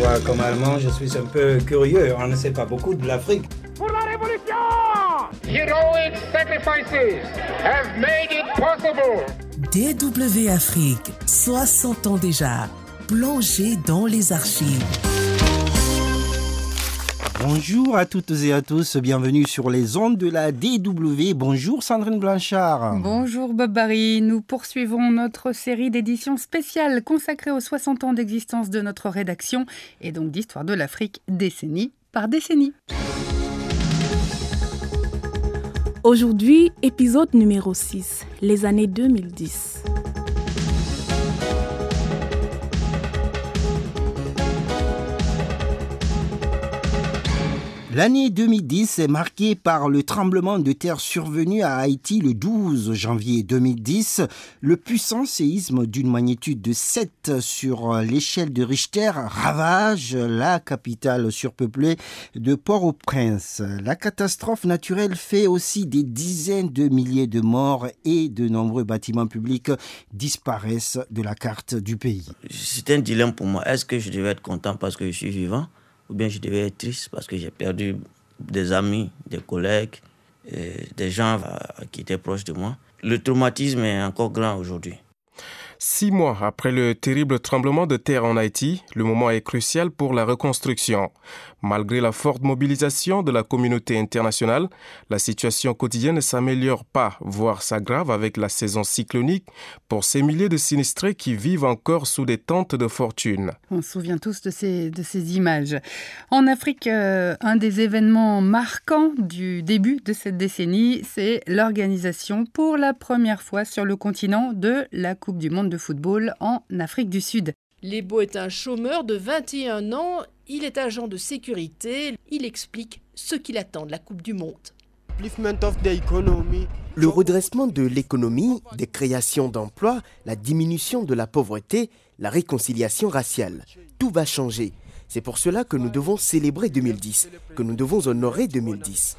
Moi, comme Allemand, je suis un peu curieux. On ne sait pas beaucoup de l'Afrique. Pour la révolution Heroic sacrifices have made it possible. DW Afrique, 60 ans déjà, plongé dans les archives. Bonjour à toutes et à tous, bienvenue sur les ondes de la DW. Bonjour Sandrine Blanchard. Bonjour Bob Barry, nous poursuivons notre série d'éditions spéciales consacrée aux 60 ans d'existence de notre rédaction et donc d'histoire de l'Afrique décennie par décennie. Aujourd'hui, épisode numéro 6, les années 2010. L'année 2010 est marquée par le tremblement de terre survenu à Haïti le 12 janvier 2010. Le puissant séisme d'une magnitude de 7 sur l'échelle de Richter ravage la capitale surpeuplée de Port-au-Prince. La catastrophe naturelle fait aussi des dizaines de milliers de morts et de nombreux bâtiments publics disparaissent de la carte du pays. C'est un dilemme pour moi. Est-ce que je devais être content parce que je suis vivant? Ou bien je devais être triste parce que j'ai perdu des amis, des collègues, des gens qui étaient proches de moi. Le traumatisme est encore grand aujourd'hui. Six mois après le terrible tremblement de terre en Haïti, le moment est crucial pour la reconstruction. Malgré la forte mobilisation de la communauté internationale, la situation quotidienne ne s'améliore pas, voire s'aggrave avec la saison cyclonique pour ces milliers de sinistrés qui vivent encore sous des tentes de fortune. On se souvient tous de ces, images. En Afrique, euh, un des événements marquants du début de cette décennie, c'est l'organisation pour la première fois sur le continent de la Coupe du Monde de football en Afrique du Sud. Lebo est un chômeur de 21 ans, il est agent de sécurité, il explique ce qu'il attend de la Coupe du Monde. Le redressement de l'économie, des créations d'emplois, la diminution de la pauvreté, la réconciliation raciale, tout va changer. C'est pour cela que nous devons célébrer 2010, que nous devons honorer 2010.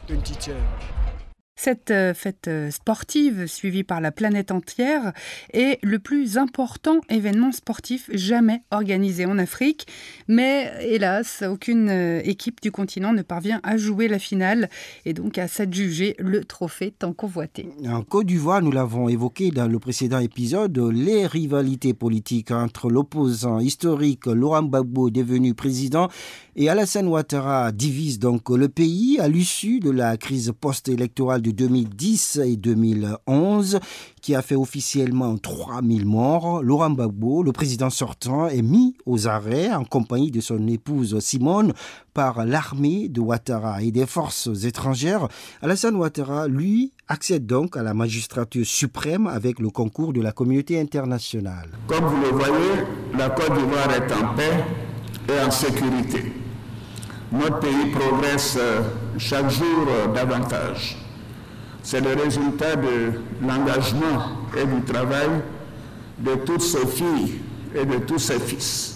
Cette euh, fête euh, sportive, suivie par la planète entière, est le plus important événement sportif jamais organisé en Afrique. Mais hélas, aucune euh, équipe du continent ne parvient à jouer la finale et donc à s'adjuger le trophée tant convoité. En Côte d'Ivoire, nous l'avons évoqué dans le précédent épisode, les rivalités politiques entre l'opposant historique Laurent Gbagbo, devenu président, et Alassane Ouattara divisent donc le pays à l'issue de la crise post-électorale de 2010 et 2011 qui a fait officiellement 3000 morts. Laurent Gbagbo, le président sortant, est mis aux arrêts en compagnie de son épouse Simone par l'armée de Ouattara et des forces étrangères. Alassane Ouattara, lui, accède donc à la magistrature suprême avec le concours de la communauté internationale. Comme vous le voyez, la Côte d'Ivoire est en paix et en sécurité. Notre pays progresse euh, chaque jour euh, davantage. C'est le résultat de l'engagement et du travail de toutes ses filles et de tous ses fils.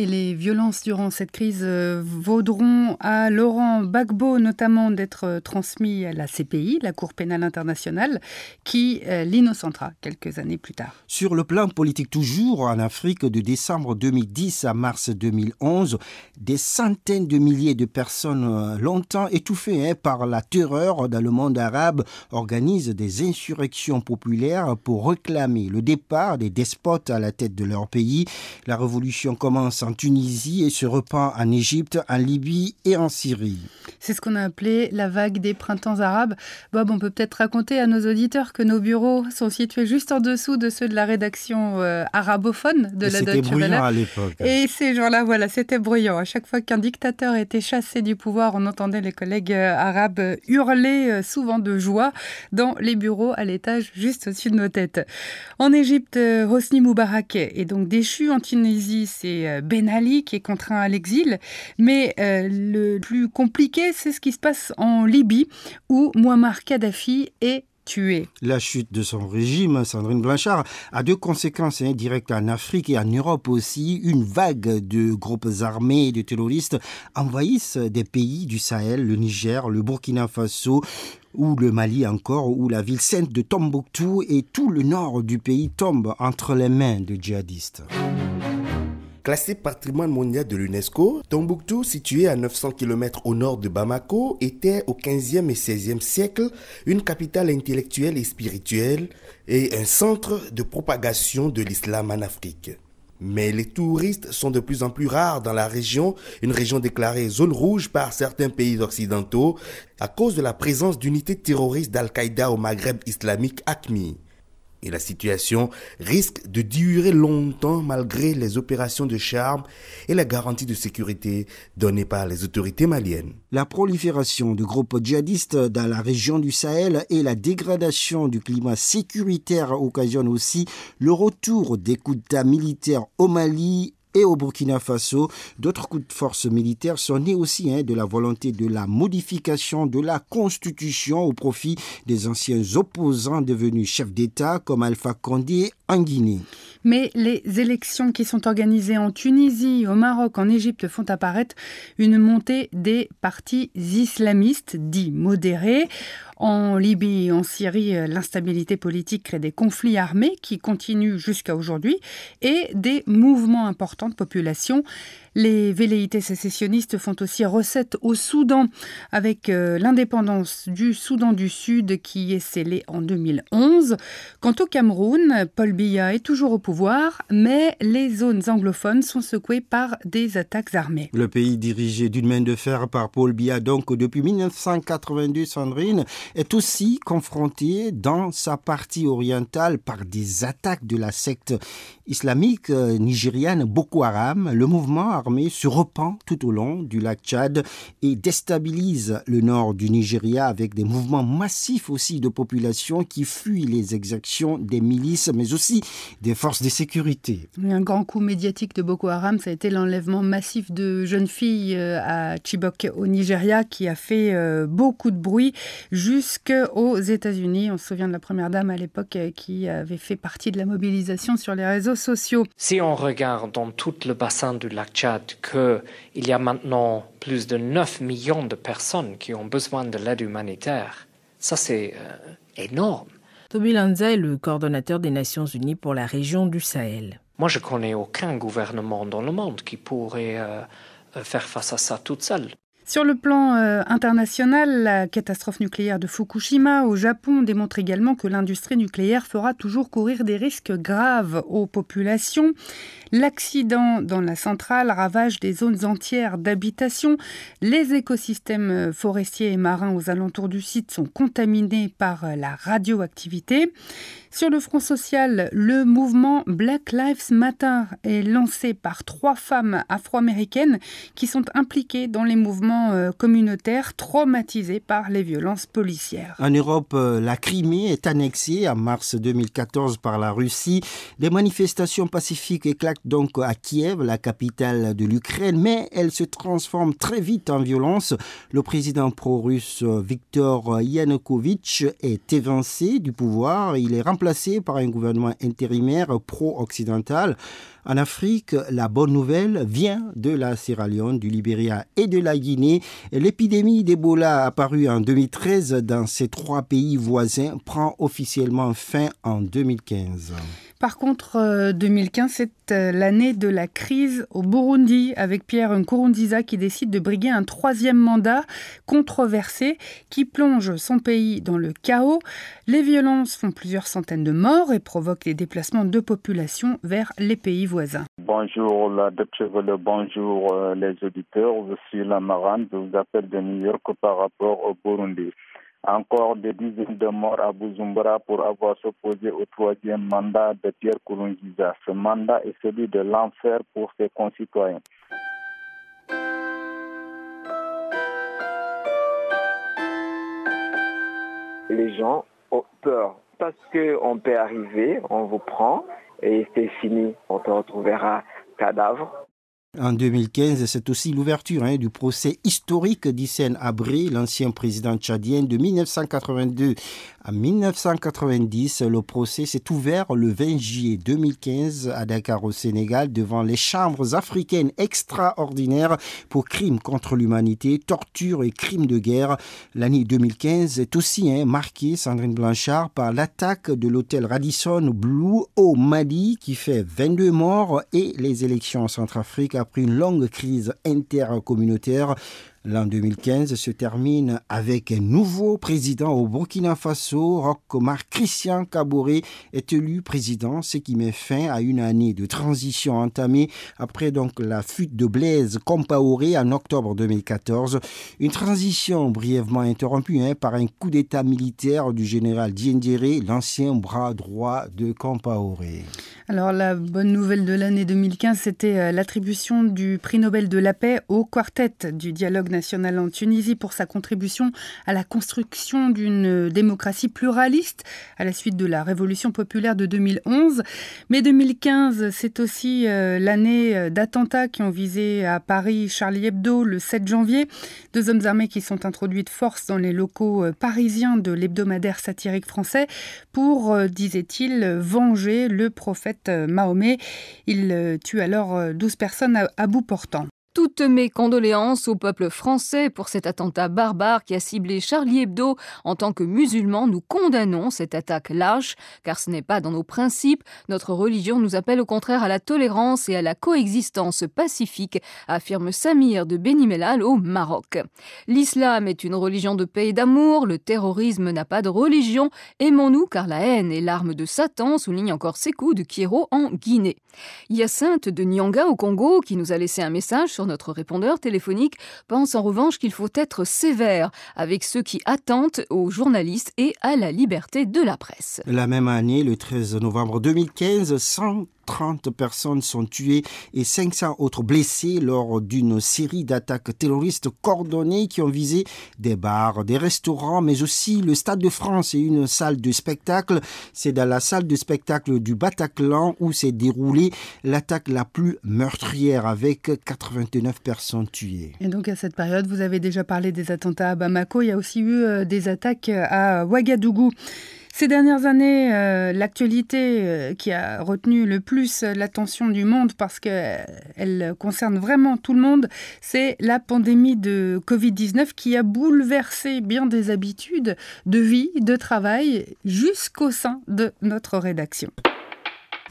Et les violences durant cette crise euh, vaudront à Laurent Gbagbo notamment d'être euh, transmis à la CPI, la Cour pénale internationale, qui euh, l'innocentera quelques années plus tard. Sur le plan politique toujours, en Afrique, de décembre 2010 à mars 2011, des centaines de milliers de personnes longtemps étouffées hein, par la terreur dans le monde arabe organisent des insurrections populaires pour réclamer le départ des despotes à la tête de leur pays. La révolution commence en Tunisie et se repent en Égypte, en Libye et en Syrie. C'est ce qu'on a appelé la vague des printemps arabes. Bob, on peut peut-être raconter à nos auditeurs que nos bureaux sont situés juste en dessous de ceux de la rédaction euh, arabophone de la Deutsche Welle. C'était bruyant à l'époque. Et ces jours-là, voilà, c'était bruyant. À chaque fois qu'un dictateur était chassé du pouvoir, on entendait les collègues euh, arabes hurler, euh, souvent de joie, dans les bureaux à l'étage juste au-dessus de nos têtes. En Égypte, Hosni Moubarak est donc déchu. En Tunisie, c'est Ben Qui est contraint à l'exil. Mais euh, le plus compliqué, c'est ce qui se passe en Libye, où Muammar Kadhafi est tué. La chute de son régime, Sandrine Blanchard, a deux conséquences indirectes en Afrique et en Europe aussi. Une vague de groupes armés et de terroristes envahissent des pays du Sahel, le Niger, le Burkina Faso, ou le Mali encore, où la ville sainte de Tombouctou et tout le nord du pays tombe entre les mains de djihadistes. Classé patrimoine mondial de l'UNESCO, Tombouctou, situé à 900 km au nord de Bamako, était au 15e et 16e siècle une capitale intellectuelle et spirituelle et un centre de propagation de l'islam en Afrique. Mais les touristes sont de plus en plus rares dans la région, une région déclarée zone rouge par certains pays occidentaux à cause de la présence d'unités terroristes d'Al-Qaïda au Maghreb islamique ACMI. Et la situation risque de durer longtemps malgré les opérations de charme et la garantie de sécurité donnée par les autorités maliennes. La prolifération de groupes djihadistes dans la région du Sahel et la dégradation du climat sécuritaire occasionnent aussi le retour des coups militaires au Mali et au Burkina Faso. D'autres coups de force militaires sont nés aussi hein, de la volonté de la modification de la constitution au profit des anciens opposants devenus chefs d'État comme Alpha Condé en Guinée. Mais les élections qui sont organisées en Tunisie, au Maroc, en Égypte font apparaître une montée des partis islamistes dits modérés. En Libye et en Syrie, l'instabilité politique crée des conflits armés qui continuent jusqu'à aujourd'hui et des mouvements importants de population. Les velléités sécessionnistes font aussi recette au Soudan avec euh, l'indépendance du Soudan du Sud qui est scellée en 2011. Quant au Cameroun, Paul Biya est toujours au pouvoir, mais les zones anglophones sont secouées par des attaques armées. Le pays dirigé d'une main de fer par Paul Biya, donc depuis 1982, Sandrine, est aussi confronté dans sa partie orientale par des attaques de la secte islamique euh, nigériane Boko Haram. Armé se repent tout au long du lac Tchad et déstabilise le nord du Nigeria avec des mouvements massifs aussi de population qui fuient les exactions des milices mais aussi des forces de sécurité. Un grand coup médiatique de Boko Haram, ça a été l'enlèvement massif de jeunes filles euh, à Chibok au Nigeria qui a fait euh, beaucoup de bruit jusqu'aux États-Unis. On se souvient de la première dame à l'époque qui avait fait partie de la mobilisation sur les réseaux sociaux. Si on regarde dans tout le bassin du lac Tchad qu'il y a maintenant plus de 9 millions de personnes qui ont besoin de l'aide humanitaire, ça c'est euh, énorme. Toby Lanza est le coordonnateur des Nations Unies pour la région du Sahel. Moi, je connais aucun gouvernement dans le monde qui pourrait euh, faire face à ça toute seule. Sur le plan euh, international, la catastrophe nucléaire de Fukushima au Japon démontre également que l'industrie nucléaire fera toujours courir des risques graves aux populations. L'accident dans la centrale ravage des zones entières d'habitation. Les écosystèmes forestiers et marins aux alentours du site sont contaminés par la radioactivité. Sur le front social, le mouvement Black Lives Matter est lancé par trois femmes afro-américaines qui sont impliquées dans les mouvements euh, communautaires traumatisés par les violences policières. En Europe, euh, la Crimée est annexée en mars 2014 par la Russie. Des manifestations pacifiques éclatent donc à Kiev, la capitale de l'Ukraine, mais elles se transforment très vite en violence. Le président pro-russe Viktor Yanukovych est évincé du pouvoir. Il est remplacé par un gouvernement intérimaire pro-occidental. En Afrique, la bonne nouvelle vient de la Sierra Leone, du Libéria et de la Guinée. L'épidémie d'Ebola apparue en 2013 dans ces trois pays voisins prend officiellement fin en 2015. Par contre, 2015, c'est l'année de la crise au Burundi, avec Pierre Nkurunziza qui décide de briguer un troisième mandat controversé qui plonge son pays dans le chaos. Les violences font plusieurs centaines de morts et provoquent des déplacements de population vers les pays voisins. Bonjour la bonjour les auditeurs. Je suis Lamaran, je vous appelle de New York par rapport au Burundi encore des dizaines de morts à Bujumbura pour avoir s'opposé au troisième mandat de Pierre Kourounziza. Ce mandat est celui de l'enfer pour ses concitoyens. Les gens ont peur parce qu'on peut arriver, on vous prend et c'est fini, on te retrouvera cadavre. En 2015, c'est aussi l'ouverture hein, du procès historique d'Hissène Abré, l'ancien président tchadien de 1982 à 1990. Le procès s'est ouvert le 20 juillet 2015 à Dakar au Sénégal devant les chambres africaines extraordinaires pour crimes contre l'humanité, torture et crimes de guerre. L'année 2015 est aussi hein, marquée, Sandrine Blanchard, par l'attaque de l'hôtel Radisson Blue au Mali qui fait 22 morts et les élections en Centrafrique après une longue crise intercommunautaire. L'an 2015 se termine avec un nouveau président au Burkina Faso. Roch Christian Kaboré est élu président, ce qui met fin à une année de transition entamée après donc la fuite de Blaise Compaoré en octobre 2014. Une transition brièvement interrompue hein, par un coup d'état militaire du général Diendéré, l'ancien bras droit de Compaoré. Alors la bonne nouvelle de l'année 2015, c'était euh, l'attribution du prix Nobel de la paix au quartet du dialogue national en Tunisie pour sa contribution à la construction d'une démocratie pluraliste à la suite de la révolution populaire de 2011. Mais 2015, c'est aussi euh, l'année euh, d'attentats qui ont visé à Paris Charlie Hebdo le 7 janvier. Deux hommes armés qui sont introduits de force dans les locaux parisiens de l'hebdomadaire satirique français pour, disait-il, venger le prophète euh, Mahomet. Il euh, tue alors 12 euh, personnes à bout portant. Toutes mes condoléances au peuple français pour cet attentat barbare qui a ciblé Charlie Hebdo. En tant que musulmans, nous condamnons cette attaque lâche, car ce n'est pas dans nos principes. Notre religion nous appelle au contraire à la tolérance et à la coexistence pacifique, affirme Samir de Benimelal au Maroc. L'islam est une religion de paix et d'amour, le terrorisme n'a pas de religion. Aimons-nous car la haine est l'arme de Satan, souligne encore Sekou de Kiero en Guinée. Hyacinthe de Nyanga au Congo qui nous a laissé un message sur notre répondeur téléphonique pense en revanche qu'il faut être sévère avec ceux qui attendent aux journalistes et à la liberté de la presse. La même année, le 13 novembre 2015, 100 30 personnes sont tuées et 500 autres blessées lors d'une série d'attaques terroristes coordonnées qui ont visé des bars, des restaurants, mais aussi le Stade de France et une salle de spectacle. C'est dans la salle de spectacle du Bataclan où s'est déroulée l'attaque la plus meurtrière avec 89 personnes tuées. Et donc à cette période, vous avez déjà parlé des attentats à Bamako, il y a aussi eu euh, des attaques à Ouagadougou. Ces dernières années, euh, l'actualité euh, qui a retenu le plus l'attention du monde parce qu'elle concerne vraiment tout le monde, c'est la pandémie de Covid-19 qui a bouleversé bien des habitudes de vie, de travail, jusqu'au sein de notre rédaction.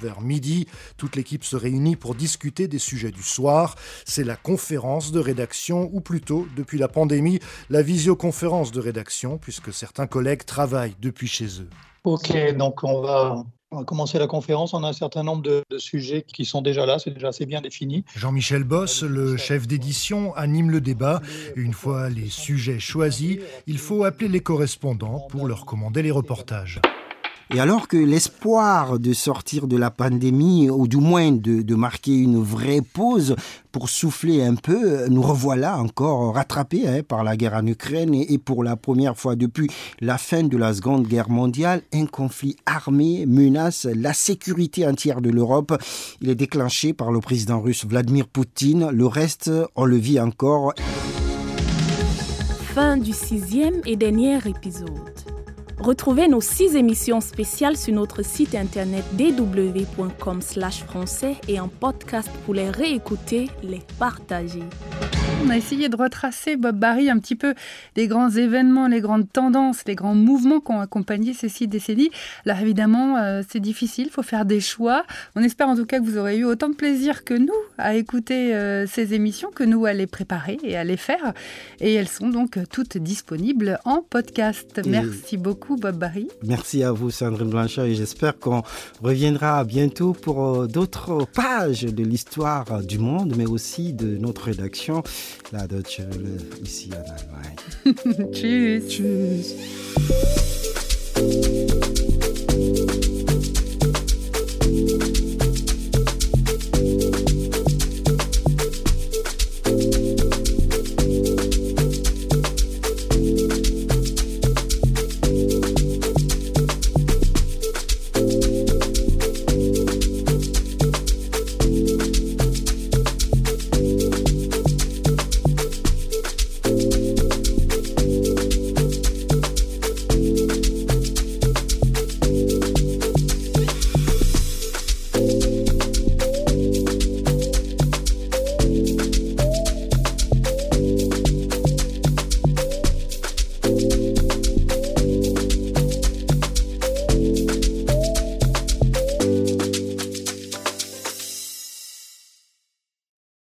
Vers midi, toute l'équipe se réunit pour discuter des sujets du soir. C'est la conférence de rédaction, ou plutôt, depuis la pandémie, la visioconférence de rédaction, puisque certains collègues travaillent depuis chez eux. Ok, donc on va commencer la conférence. On a un certain nombre de, sujets qui sont déjà là, c'est déjà assez bien défini. Jean-Michel Boss, le chef d'édition, anime le débat. Une fois les sujets choisis, il faut appeler les correspondants pour leur commander les reportages. Et alors que l'espoir de sortir de la pandémie, ou du moins de, marquer une vraie pause pour souffler un peu, nous revoilà encore rattrapés hein, par la guerre en Ukraine et, pour la première fois depuis la fin de la Seconde Guerre mondiale, un conflit armé menace la sécurité entière de l'Europe. Il est déclenché par le président russe Vladimir Poutine. Le reste, on le vit encore. Fin du sixième et dernier épisode. Retrouvez nos six émissions spéciales sur notre site internet dw.com français et en podcast pour les réécouter, les partager. On a essayé de retracer, Bob Barry, un petit peu les grands événements, les grandes tendances, les grands mouvements qui ont accompagné ces six décennies. Alors évidemment, euh, c'est difficile, il faut faire des choix. On espère en tout cas que vous aurez eu autant de plaisir que nous à écouter euh, ces émissions, que nous à les préparer et à les faire. Et elles sont donc toutes disponibles en podcast. Merci beaucoup, Bob Barry. Merci à vous, Sandrine Blanchard, et j'espère qu'on reviendra bientôt pour euh, d'autres pages de l'histoire du monde, mais aussi de notre rédaction. La Deutsche Welle ici en Allemagne. Tschüss. Tschüss.